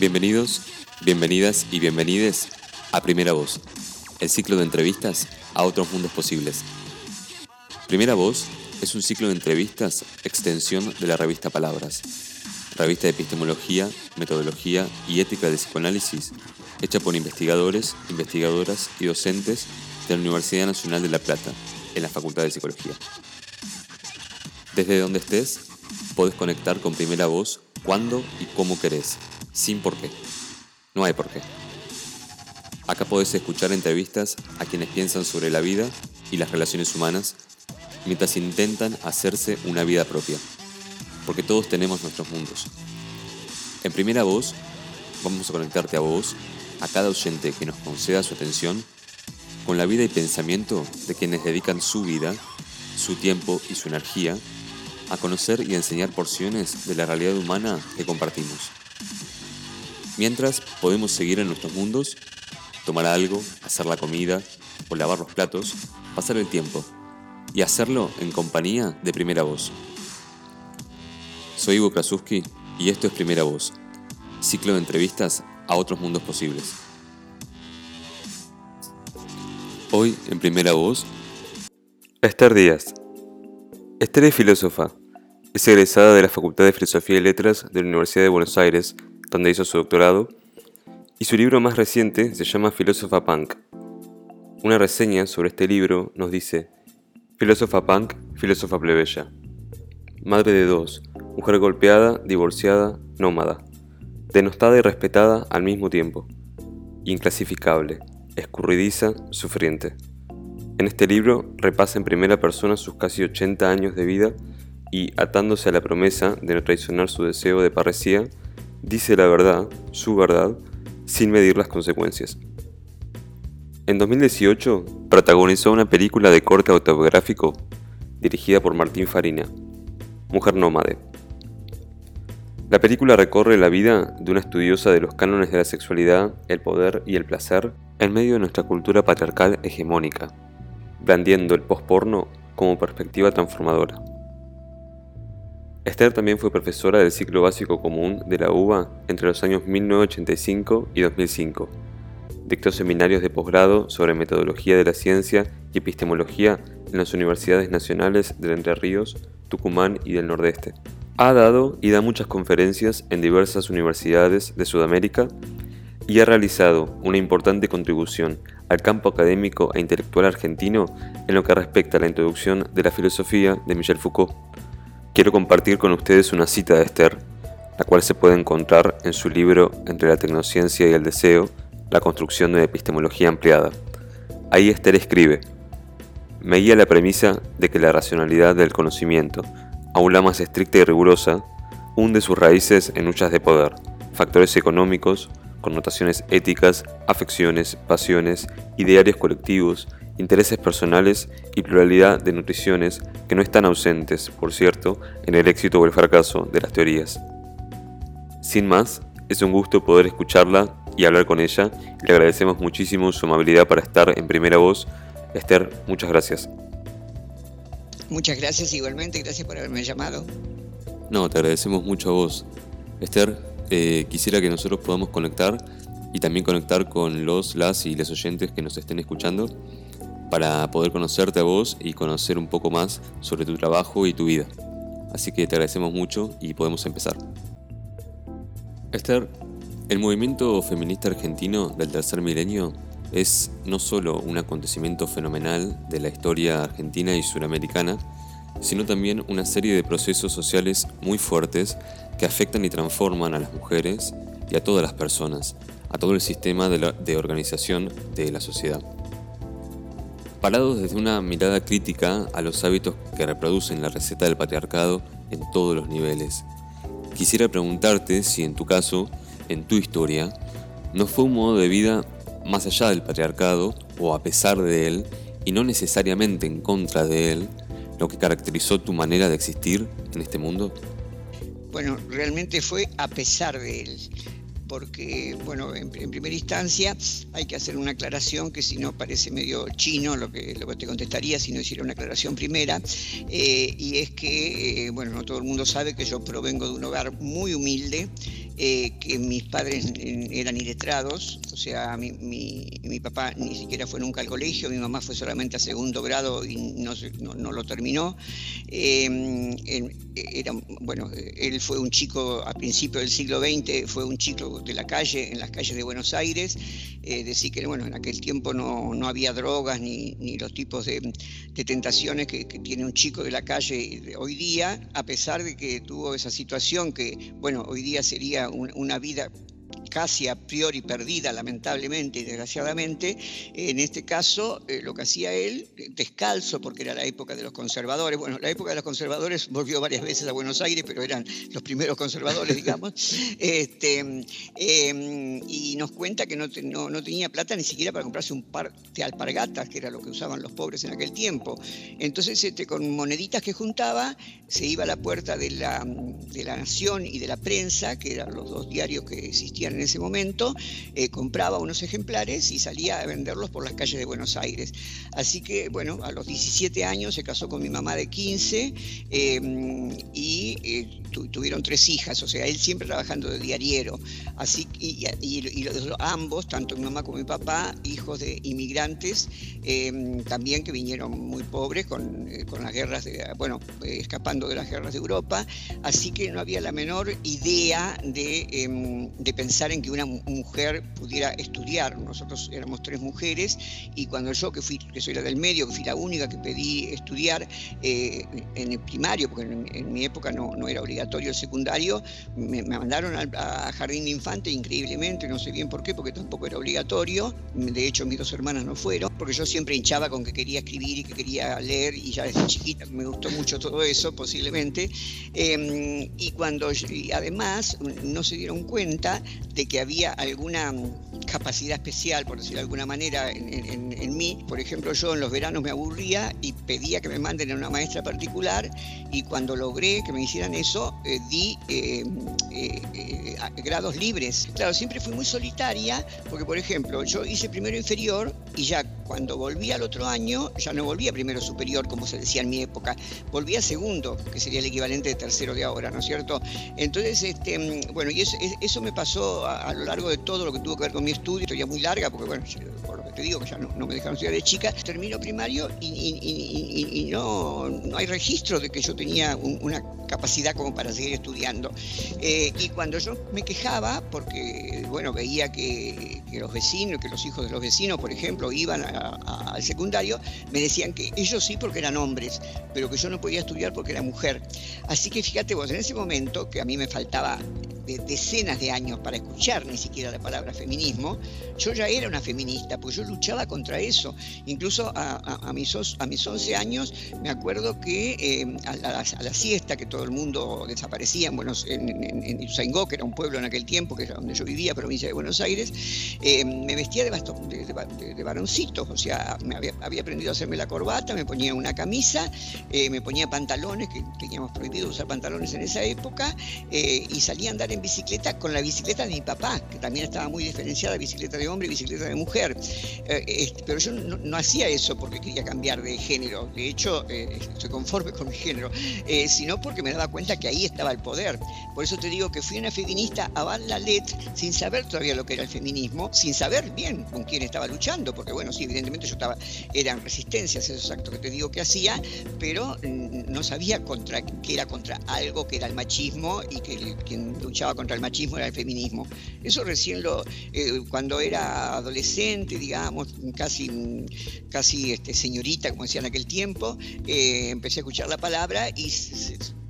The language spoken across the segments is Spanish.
Bienvenidos, bienvenidas y bienvenides a Primera Voz, el ciclo de entrevistas a otros mundos posibles. Primera Voz es un ciclo de entrevistas extensión de la revista Palabras, revista de epistemología, metodología y ética de psicoanálisis, hecha por investigadores, investigadoras y docentes de la Universidad Nacional de La Plata, en la Facultad de Psicología. Desde donde estés, podés conectar con Primera Voz cuando y cómo querés, sin por qué. No hay por qué. Acá podés escuchar entrevistas a quienes piensan sobre la vida y las relaciones humanas mientras intentan hacerse una vida propia, porque todos tenemos nuestros mundos. En primera voz, vamos a conectarte a vos, a cada oyente que nos conceda su atención, con la vida y pensamiento de quienes dedican su vida, su tiempo y su energía a conocer y enseñar porciones de la realidad humana que compartimos. Mientras podemos seguir en nuestros mundos, tomar algo, hacer la comida o lavar los platos, pasar el tiempo y hacerlo en compañía de Primera Voz. Soy Ivo Krasuski y esto es Primera Voz, ciclo de entrevistas a otros mundos posibles. Hoy en Primera Voz, Esther Díaz. Esther es filósofa. Es egresada de la Facultad de Filosofía y Letras de la Universidad de Buenos Aires, donde hizo su doctorado, y su libro más reciente se llama Filósofa Punk. Una reseña sobre este libro nos dice, Filósofa punk, filósofa plebeya. Madre de dos, mujer golpeada, divorciada, nómada. Denostada y respetada al mismo tiempo. Inclasificable, escurridiza, sufriente. En este libro repasa en primera persona sus casi 80 años de vida y, atándose a la promesa de no traicionar su deseo de parresía, dice la verdad, su verdad, sin medir las consecuencias. En 2018 protagonizó una película de corte autobiográfico dirigida por Martín Farina, Mujer Nómade. La película recorre la vida de una estudiosa de los cánones de la sexualidad, el poder y el placer en medio de nuestra cultura patriarcal hegemónica, blandiendo el posporno como perspectiva transformadora. Esther también fue profesora del ciclo básico común de la UBA entre los años 1985 y 2005 Dictó seminarios de posgrado sobre metodología de la ciencia y epistemología en las universidades nacionales de Entre Ríos, Tucumán y del Nordeste. Ha dado y da muchas conferencias en diversas universidades de Sudamérica y ha realizado una importante contribución al campo académico e intelectual argentino en lo que respecta a la introducción de la filosofía de Michel Foucault. Quiero compartir con ustedes una cita de Esther, la cual se puede encontrar en su libro Entre la tecnociencia y el deseo, la construcción de una epistemología ampliada. Ahí Esther escribe, me guía la premisa de que la racionalidad del conocimiento, aún la más estricta y rigurosa, hunde sus raíces en luchas de poder, factores económicos, connotaciones éticas, afecciones, pasiones, idearios colectivos, intereses personales y pluralidad de nutriciones que no están ausentes, por cierto, en el éxito o el fracaso de las teorías. Sin más, es un gusto poder escucharla y hablar con ella. Le agradecemos muchísimo su amabilidad para estar en primera voz. Esther, muchas gracias. Muchas gracias igualmente, gracias por haberme llamado. No, te agradecemos mucho a vos. Esther, eh, quisiera que nosotros podamos conectar y también conectar con los, las y les oyentes que nos estén escuchando para poder conocerte a vos y conocer un poco más sobre tu trabajo y tu vida. Así que te agradecemos mucho y podemos empezar. Esther, el movimiento feminista argentino del tercer milenio es no solo un acontecimiento fenomenal de la historia argentina y suramericana, sino también una serie de procesos sociales muy fuertes que afectan y transforman a las mujeres y a todas las personas, a todo el sistema de, organización de la sociedad. Parados desde una mirada crítica a los hábitos que reproducen la receta del patriarcado en todos los niveles, quisiera preguntarte si en tu caso en tu historia no fue un modo de vida más allá del patriarcado o a pesar de él y no necesariamente en contra de él lo que caracterizó tu manera de existir en este mundo? Bueno, realmente fue a pesar de él porque, bueno, en, primera instancia hay que hacer una aclaración que si no parece medio chino lo que, lo que te contestaría si no hiciera una aclaración primera, eh, y es que, eh, bueno, no todo el mundo sabe que yo provengo de un hogar muy humilde, eh, que mis padres eran iletrados, o sea, mi, mi, papá ni siquiera fue nunca al colegio, mi mamá fue solamente a segundo grado y no, no, lo terminó. Em, era, bueno, él fue un chico a principios del siglo XX, fue un chico de la calle, en las calles de Buenos Aires, eh, decir que bueno, en aquel tiempo no, no había drogas ni, ni, los tipos de, de tentaciones que, que, tiene un chico de la calle hoy día, a pesar de que tuvo esa situación que, bueno, hoy día sería una vida casi a priori perdida, lamentablemente y desgraciadamente, en este caso eh, lo que hacía él, descalzo, porque era la época de los conservadores, bueno, la época de los conservadores volvió varias veces a Buenos Aires, pero eran los primeros conservadores, digamos, este, em, y nos cuenta que no, no, tenía plata ni siquiera para comprarse un par de alpargatas, que era lo que usaban los pobres en aquel tiempo. Entonces, este, con moneditas que juntaba, se iba a la puerta de la, de la Nación y de la prensa, que eran los dos diarios que existían en ese momento, eh, compraba unos ejemplares y salía a venderlos por las calles de Buenos Aires. Así que, bueno, a los 17 años se casó con mi mamá de 15 em, y eh, tuvieron tres hijas, o sea, él siempre trabajando de diariero. Así, y, y, ambos, tanto mi mamá como mi papá, hijos de inmigrantes, em, también que vinieron muy pobres con, eh, con las guerras, de, bueno, escapando de las guerras de Europa. Así que no había la menor idea de, em, de pensar en que una mujer pudiera estudiar. Nosotros éramos tres mujeres y cuando yo, que, fui, que soy la del medio, que fui la única que pedí estudiar eh, en el primario, porque en, mi época no, no, era obligatorio el secundario, me, mandaron al, a jardín de infante increíblemente, no sé bien por qué, porque tampoco era obligatorio. De hecho, mis dos hermanas no fueron, porque yo siempre hinchaba con que quería escribir y que quería leer y ya desde chiquita me gustó mucho todo eso, posiblemente. Em, y cuando, además, no se dieron cuenta de que había alguna capacidad especial, por decirlo de alguna manera, en, mí. Por ejemplo, yo en los veranos me aburría y pedía que me manden a una maestra particular y cuando logré que me hicieran eso, eh, di eh, eh, grados libres. Claro, siempre fui muy solitaria porque, por ejemplo, yo hice primero inferior y ya cuando volví al otro año, ya no volví a primero superior, como se decía en mi época, volví a segundo, que sería el equivalente de tercero de ahora, ¿no es cierto? Entonces, este, bueno, y eso, eso me pasó a, lo largo de todo lo que tuvo que ver con mi estudio, historia muy larga, porque bueno, por lo que te digo, que ya no, me dejaron estudiar de chica, termino primario y, no, no, hay registro de que yo tenía una capacidad como para seguir estudiando. Eh, y cuando yo me quejaba, porque bueno, veía que, los vecinos, que los hijos de los vecinos, por ejemplo, iban al secundario, me decían que ellos sí porque eran hombres, pero que yo no podía estudiar porque era mujer. Así que fíjate vos, en ese momento, que a mí me faltaba de decenas de años para escuchar ni siquiera la palabra feminismo, yo ya era una feminista, pues yo luchaba contra eso. Incluso a, mis, a mis 11 años me acuerdo que eh, a, la, siesta, que todo el mundo desaparecía en, Buenos, en, en, que era un pueblo en aquel tiempo, que era donde yo vivía, provincia de Buenos Aires, eh, me vestía de, bastón, de, varoncito, o sea, me había, aprendido a hacerme la corbata, me ponía una camisa, eh, me ponía pantalones, que teníamos prohibido usar pantalones en esa época, y salía a andar en bicicleta con la bicicleta de mi papá, que también estaba muy diferenciada, bicicleta de hombre y bicicleta de mujer. Eh, pero yo no, hacía eso porque quería cambiar de género, de hecho eh, estoy conforme con mi género, eh, sino porque me daba cuenta que ahí estaba el poder. Por eso te digo que fui una feminista a Val-la-Let sin saber todavía lo que era el feminismo, sin saber bien con quién estaba luchando, porque bueno, sí, evidentemente yo estaba, eran resistencias esos actos que te digo que hacía, pero no sabía contra que era contra algo que era el machismo y que quien luchaba contra el machismo era el feminismo. Eso recién lo, eh, cuando era adolescente, digamos, casi, casi este, señorita, como decía en aquel tiempo, eh, empecé a escuchar la palabra y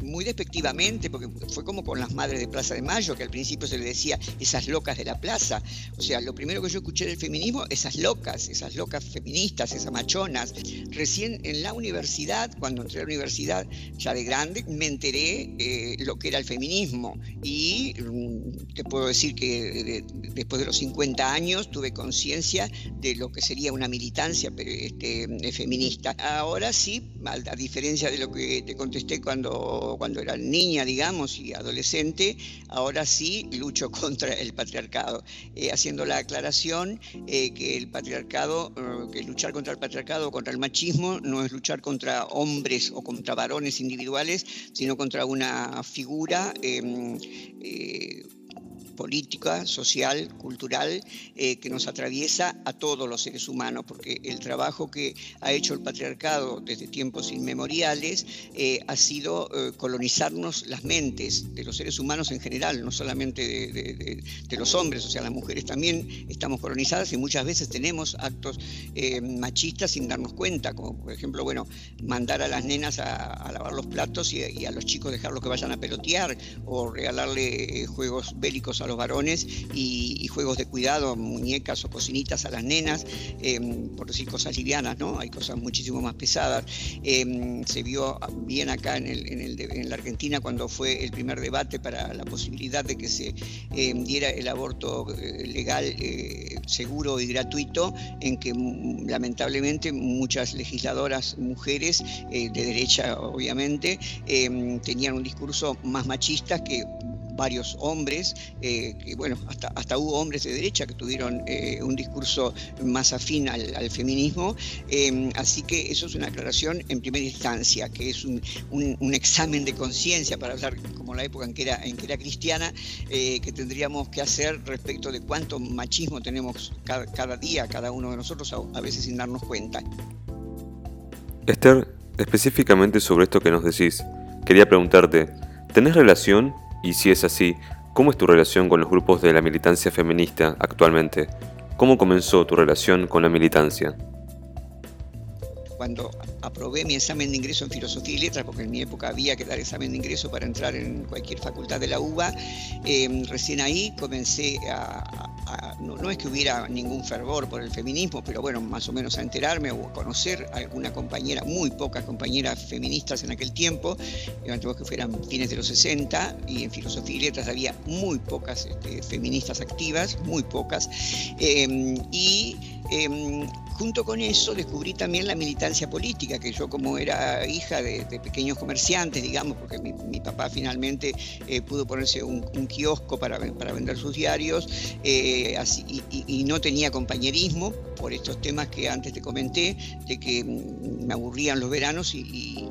muy despectivamente, porque fue como con las madres de Plaza de Mayo, que al principio se le decía esas locas de la plaza. O sea, lo primero que yo escuché del feminismo, esas locas, esas locas feministas, esas machonas. Recién en la universidad, cuando entré a la universidad ya de grande, me enteré eh, lo que era el feminismo. Y mm, te puedo decir que después de los 50 años tuve conciencia de lo que sería una militancia este, feminista. Ahora sí, a diferencia de lo que te contesté cuando cuando era niña, digamos, y adolescente, ahora sí lucho contra el patriarcado, eh, haciendo la aclaración eh, que el patriarcado, eh, que luchar contra el patriarcado o contra el machismo no es luchar contra hombres o contra varones individuales, sino contra una figura em, política, social, cultural, eh, que nos atraviesa a todos los seres humanos, porque el trabajo que ha hecho el patriarcado desde tiempos inmemoriales eh, ha sido eh, colonizarnos las mentes de los seres humanos en general, no solamente de, los hombres, o sea, las mujeres también estamos colonizadas y muchas veces tenemos actos machistas sin darnos cuenta, como por ejemplo, bueno, mandar a las nenas a, lavar los platos y, a los chicos dejarlos que vayan a pelotear o regalarle juegos bélicos los varones y, juegos de cuidado, muñecas o cocinitas a las nenas, em, por decir cosas livianas, ¿no? Hay cosas muchísimo más pesadas. Em, se vio bien acá en, en, la Argentina cuando fue el primer debate para la posibilidad de que se em, diera el aborto eh, legal, eh, seguro y gratuito, en que mm, lamentablemente muchas legisladoras mujeres eh, de derecha, obviamente, tenían un discurso más machista que varios hombres, eh, bueno, hasta, hasta hubo hombres de derecha que tuvieron eh, un discurso más afín al, feminismo, em, así que eso es una aclaración en primera instancia, que es un, examen de conciencia, para hablar como la época en que era, en que era cristiana, eh, que tendríamos que hacer respecto de cuánto machismo tenemos cada, día, cada uno de nosotros, a, a veces sin darnos cuenta. Esther, específicamente sobre esto que nos decís, quería preguntarte, ¿tenés relación y si es así, ¿cómo es tu relación con los grupos de la militancia feminista actualmente? ¿Cómo comenzó tu relación con la militancia? Cuando aprobé mi examen de ingreso en filosofía y letras, porque en mi época había que dar examen de ingreso para entrar en cualquier facultad de la UBA, em, recién ahí comencé a, no, es que hubiera ningún fervor por el feminismo, pero bueno, más o menos a enterarme o a conocer a alguna compañera, muy pocas compañeras feministas en aquel tiempo, que fueran fines de los 60, y en filosofía y letras había muy pocas este, feministas activas, muy pocas, em, y em, junto con eso descubrí también la militancia política, que yo como era hija de, pequeños comerciantes, digamos, porque mi, papá finalmente eh, pudo ponerse un, kiosco para, para, vender sus diarios eh, y, no tenía compañerismo por estos temas que antes te comenté, de que me aburrían los veranos y,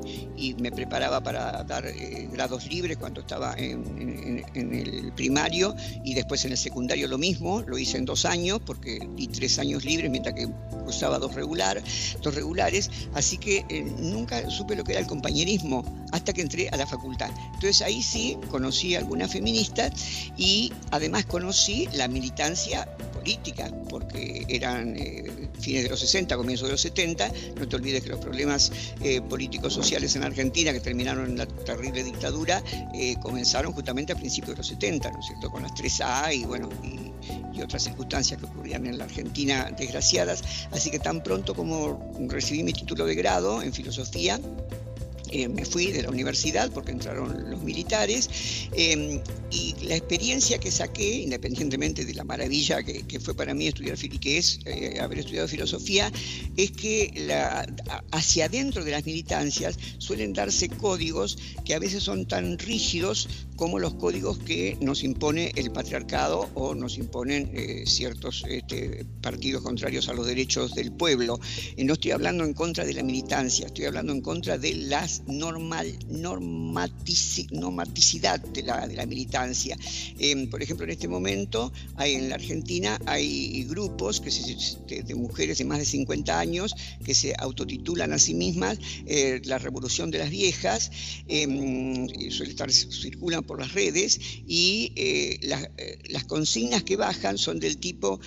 me preparaba para dar eh, grados libres cuando estaba en, el primario y después en el secundario lo mismo, lo hice en dos años porque di tres años libres mientras que usaba dos, regular, dos regulares, así que eh, nunca supe lo que era el compañerismo hasta que entré a la facultad. Entonces ahí sí conocí a algunas feministas y además conocí la militancia política, porque eran eh, fines de los 60, comienzos de los 70. No te olvides que los problemas eh, políticos sociales en Argentina, que terminaron en la terrible dictadura, comenzaron justamente a principios de los 70, ¿no es cierto? Con las 3A y bueno, y, y otras circunstancias que ocurrían en la Argentina desgraciadas. Así que tan pronto como recibí mi título de grado en filosofía, me fui de la universidad porque entraron los militares em, y la experiencia que saqué, independientemente de la maravilla que, fue para mí estudiar que es eh, haber estudiado filosofía, es que hacia adentro de las militancias suelen darse códigos que a veces son tan rígidos como los códigos que nos impone el patriarcado o nos imponen eh, ciertos este, partidos contrarios a los derechos del pueblo. no estoy hablando en contra de la militancia, estoy hablando en contra de las normal, normaticidad de la, de la militancia. Em, por ejemplo, en este momento hay, en la Argentina hay grupos que de, mujeres de más de 50 años que se autotitulan a sí mismas eh, la revolución de las viejas, eh, suele estar, circulan por las redes y eh, eh, las consignas que bajan son del tipo,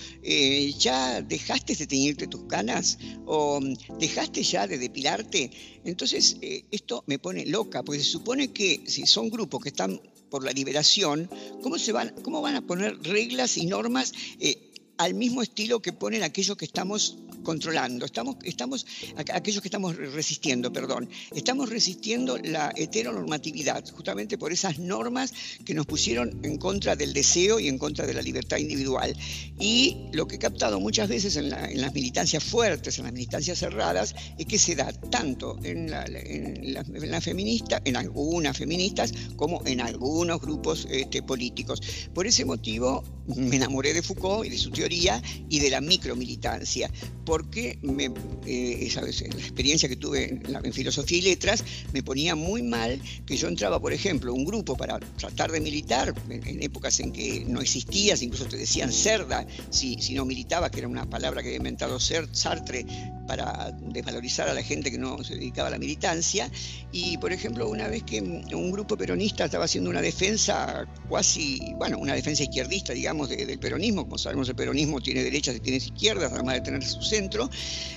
¿ya dejaste de teñirte tus canas? ¿O dejaste ya de depilarte? Entonces, esto me pone loca, porque se supone que si son grupos que están por la liberación, ¿cómo, se van, cómo van a poner reglas y normas eh, al mismo estilo que ponen aquellos que estamos controlando, estamos, estamos, aquellos que estamos resistiendo, perdón, estamos resistiendo la heteronormatividad, justamente por esas normas que nos pusieron en contra del deseo y en contra de la libertad individual. Y lo que he captado muchas veces en, las militancias fuertes, en las militancias cerradas, es que se da tanto en la, en la, feminista, en algunas feministas, como en algunos grupos este, políticos. Por ese motivo, me enamoré de Foucault y de su teoría y de la micromilitancia, porque me, eh, la experiencia que tuve en, filosofía y letras me ponía muy mal que yo entraba, por ejemplo, un grupo para tratar de militar en, épocas en que no existías, incluso te decían cerda si, si no militaba, que era una palabra que había inventado Sartre para desvalorizar a la gente que no se dedicaba a la militancia. Y, por ejemplo, una vez que un grupo peronista estaba haciendo una defensa cuasi, bueno, una defensa izquierdista, digamos, del peronismo, como sabemos el peronismo tiene derechas y tiene izquierdas, además de tener su centro,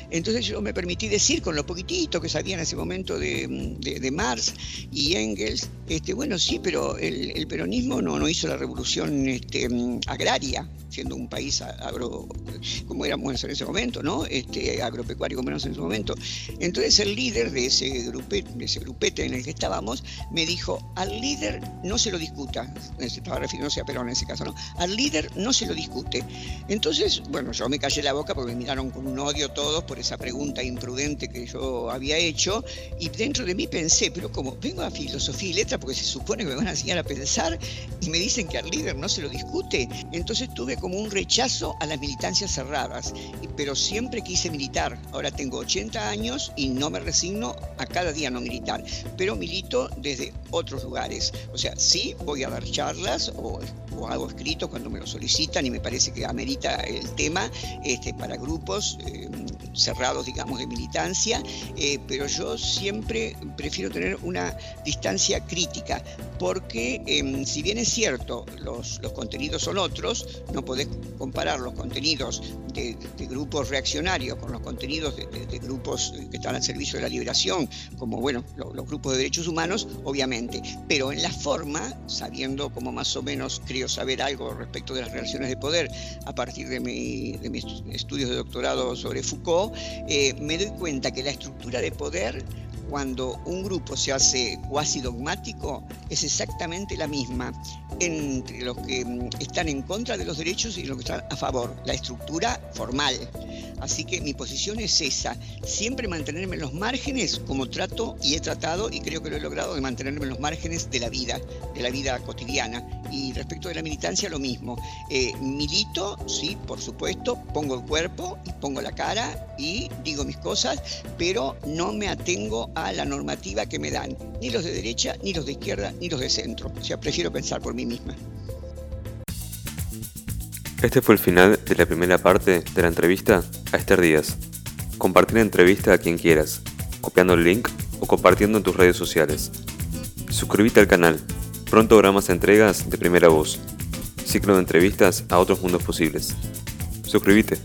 entonces yo me permití decir, con lo poquitito que sabía en ese momento de, de, Marx y Engels, este, bueno, sí, pero el, peronismo no, no hizo la revolución este, agraria, siendo un país agro, como éramos en ese momento, ¿no? Este, agropecuario como éramos en ese momento. Entonces el líder de ese, grupete, de ese grupete en el que estábamos me dijo, al líder no se lo discuta, estaba refiriéndose a Perón en ese caso, ¿no? Al líder no se lo discute. Entonces, bueno, yo me callé la boca porque me miraron con un odio todos por esa pregunta imprudente que yo había hecho y dentro de mí pensé, pero como vengo a filosofía y letra porque se supone que me van a enseñar a pensar y me dicen que al líder no se lo discute, entonces tuve como un rechazo a las militancias cerradas, pero siempre quise militar. Ahora tengo 80 años y no me resigno a cada día no militar, pero milito desde otros lugares. O sea, sí voy a dar charlas o, hago escritos cuando me lo solicitan y me parece que amerita el tema este, para grupos. Eh, cerrados, digamos, de militancia, eh, pero yo siempre prefiero tener una distancia crítica, porque em, si bien es cierto, los, los, contenidos son otros, no podés comparar los contenidos de, grupos reaccionarios con los contenidos de, grupos que están al servicio de la liberación, como, bueno, los grupos de derechos humanos, obviamente, pero en la forma, sabiendo como más o menos creo saber algo respecto de las relaciones de poder a partir de, mi, de mis estudios de doctorado sobre Foucault, eh, me doy cuenta que la estructura de poder cuando un grupo se hace cuasi dogmático es exactamente la misma entre los que mm, están en contra de los derechos y los que están a favor, la estructura formal. Así que mi posición es esa, siempre mantenerme en los márgenes como trato y he tratado y creo que lo he logrado de mantenerme en los márgenes de la vida, de la vida cotidiana. Y respecto de la militancia, lo mismo. Eh, milito, sí, por supuesto, pongo el cuerpo y pongo la cara y digo mis cosas, pero no me atengo a la normativa que me dan, ni los de derecha, ni los de izquierda, ni los de centro. O sea, prefiero pensar por mí misma. Este fue el final de la primera parte de la entrevista a Esther Díaz. Compartir la entrevista a quien quieras, copiando el link o compartiendo en tus redes sociales. Suscríbete al canal. Pronto habrá más entregas de primera voz. Ciclo de entrevistas a otros mundos posibles. Suscríbete.